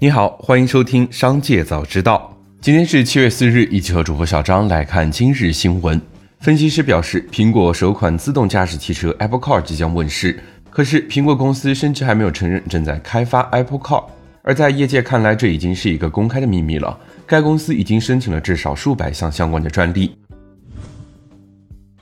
你好，欢迎收听《商界早知道》。今天是七月四日，一起和主播小张来看今日新闻。分析师表示，苹果首款自动驾驶汽车 Apple Car 即将问世，可是苹果公司甚至还没有承认正在开发 Apple Car。而在业界看来，这已经是一个公开的秘密了。该公司已经申请了至少数百项相关的专利。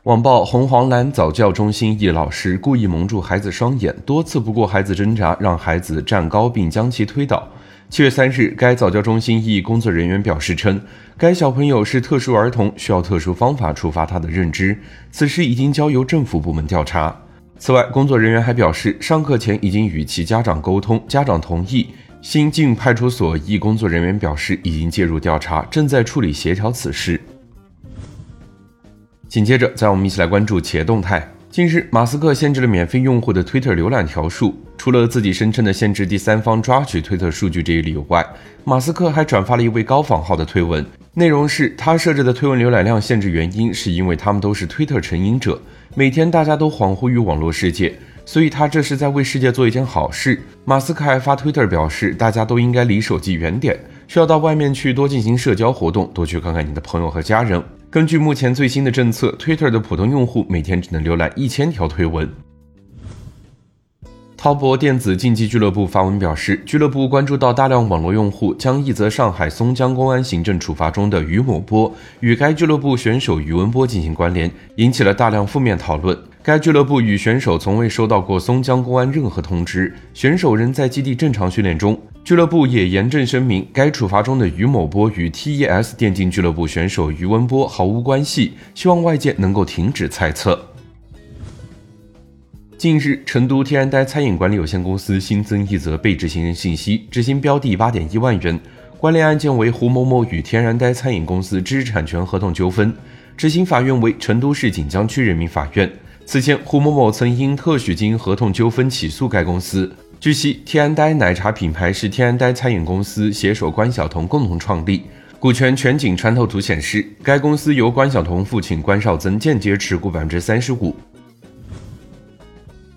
网曝红黄蓝早教中心一老师故意蒙住孩子双眼，多次不顾孩子挣扎，让孩子站高并将其推倒。七月三日，该早教中心一工作人员表示称，该小朋友是特殊儿童，需要特殊方法触发他的认知。此事已经交由政府部门调查。此外，工作人员还表示，上课前已经与其家长沟通，家长同意。新晋派出所一工作人员表示，已经介入调查，正在处理协调此事。紧接着，再让我们一起来关注企业动态。近日，马斯克限制了免费用户的 Twitter 浏览条数。除了自己声称的限制第三方抓取推特数据这一理由外，马斯克还转发了一位高仿号的推文，内容是他设置的推文浏览量限制原因是因为他们都是推特成瘾者，每天大家都恍惚于网络世界，所以他这是在为世界做一件好事。马斯克还发推特表示，大家都应该离手机远点，需要到外面去多进行社交活动，多去看看你的朋友和家人。根据目前最新的政策，Twitter 的普通用户每天只能浏览一千条推文。滔博电子竞技俱乐部发文表示，俱乐部关注到大量网络用户将一则上海松江公安行政处罚中的于某波与该俱乐部选手于文波进行关联，引起了大量负面讨论。该俱乐部与选手从未收到过松江公安任何通知，选手仍在基地正常训练中。俱乐部也严正声明，该处罚中的于某波与 TES 电竞俱乐部选手于文波毫无关系，希望外界能够停止猜测。近日，成都天然呆餐饮管理有限公司新增一则被执行人信息，执行标的八点一万元，关联案件为胡某某与天然呆餐饮公司知识产权合同纠纷，执行法院为成都市锦江区人民法院。此前，胡某某曾因特许经营合同纠纷起诉该公司。据悉，天然呆奶茶品牌是天然呆餐饮公司携手关晓彤共同创立。股权全景穿透图显示，该公司由关晓彤父亲关少增间接持股百分之三十五。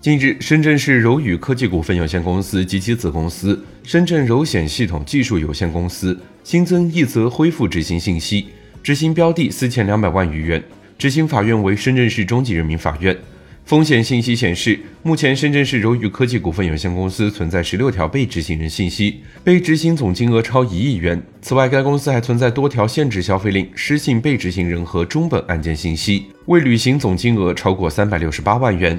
近日，深圳市柔宇科技股份有限公司及其子公司深圳柔显系统技术有限公司新增一则恢复执行信息，执行标的四千两百万余元，执行法院为深圳市中级人民法院。风险信息显示，目前深圳市柔宇科技股份有限公司存在十六条被执行人信息，被执行总金额超一亿元。此外，该公司还存在多条限制消费令、失信被执行人和中本案件信息，未履行总金额超过三百六十八万元。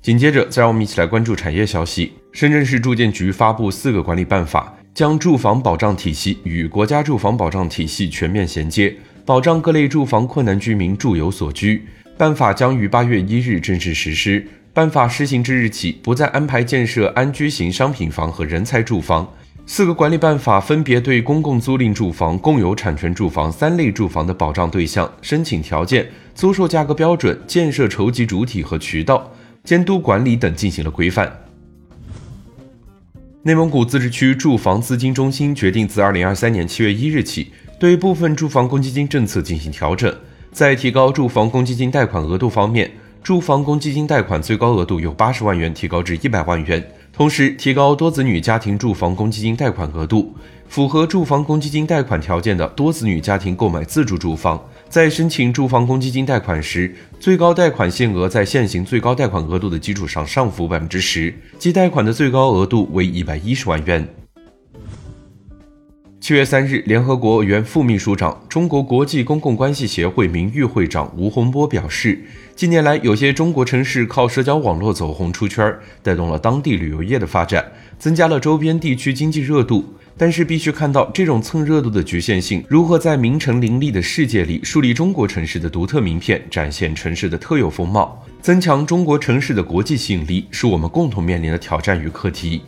紧接着，再让我们一起来关注产业消息。深圳市住建局发布四个管理办法，将住房保障体系与国家住房保障体系全面衔接，保障各类住房困难居民住有所居。办法将于八月一日正式实施。办法施行之日起，不再安排建设安居型商品房和人才住房。四个管理办法分别对公共租赁住房、共有产权住房三类住房的保障对象、申请条件、租售价格标准、建设筹集主体和渠道、监督管理等进行了规范。内蒙古自治区住房资金中心决定，自二零二三年七月一日起，对部分住房公积金政策进行调整。在提高住房公积金贷款额度方面，住房公积金贷款最高额度由八十万元提高至一百万元，同时提高多子女家庭住房公积金贷款额度。符合住房公积金贷款条件的多子女家庭购买自住住房，在申请住房公积金贷款时，最高贷款限额在现行最高贷款额度的基础上上浮百分之十，即贷款的最高额度为一百一十万元。七月三日，联合国原副秘书长、中国国际公共关系协会名誉会长吴洪波表示，近年来有些中国城市靠社交网络走红出圈，带动了当地旅游业的发展，增加了周边地区经济热度。但是，必须看到这种蹭热度的局限性，如何在名城林立的世界里树立中国城市的独特名片，展现城市的特有风貌，增强中国城市的国际吸引力，是我们共同面临的挑战与课题。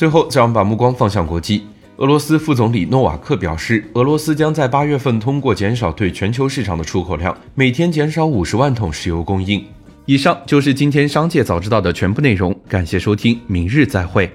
最后，再让我们把目光放向国际。俄罗斯副总理诺瓦克表示，俄罗斯将在八月份通过减少对全球市场的出口量，每天减少五十万桶石油供应。以上就是今天商界早知道的全部内容，感谢收听，明日再会。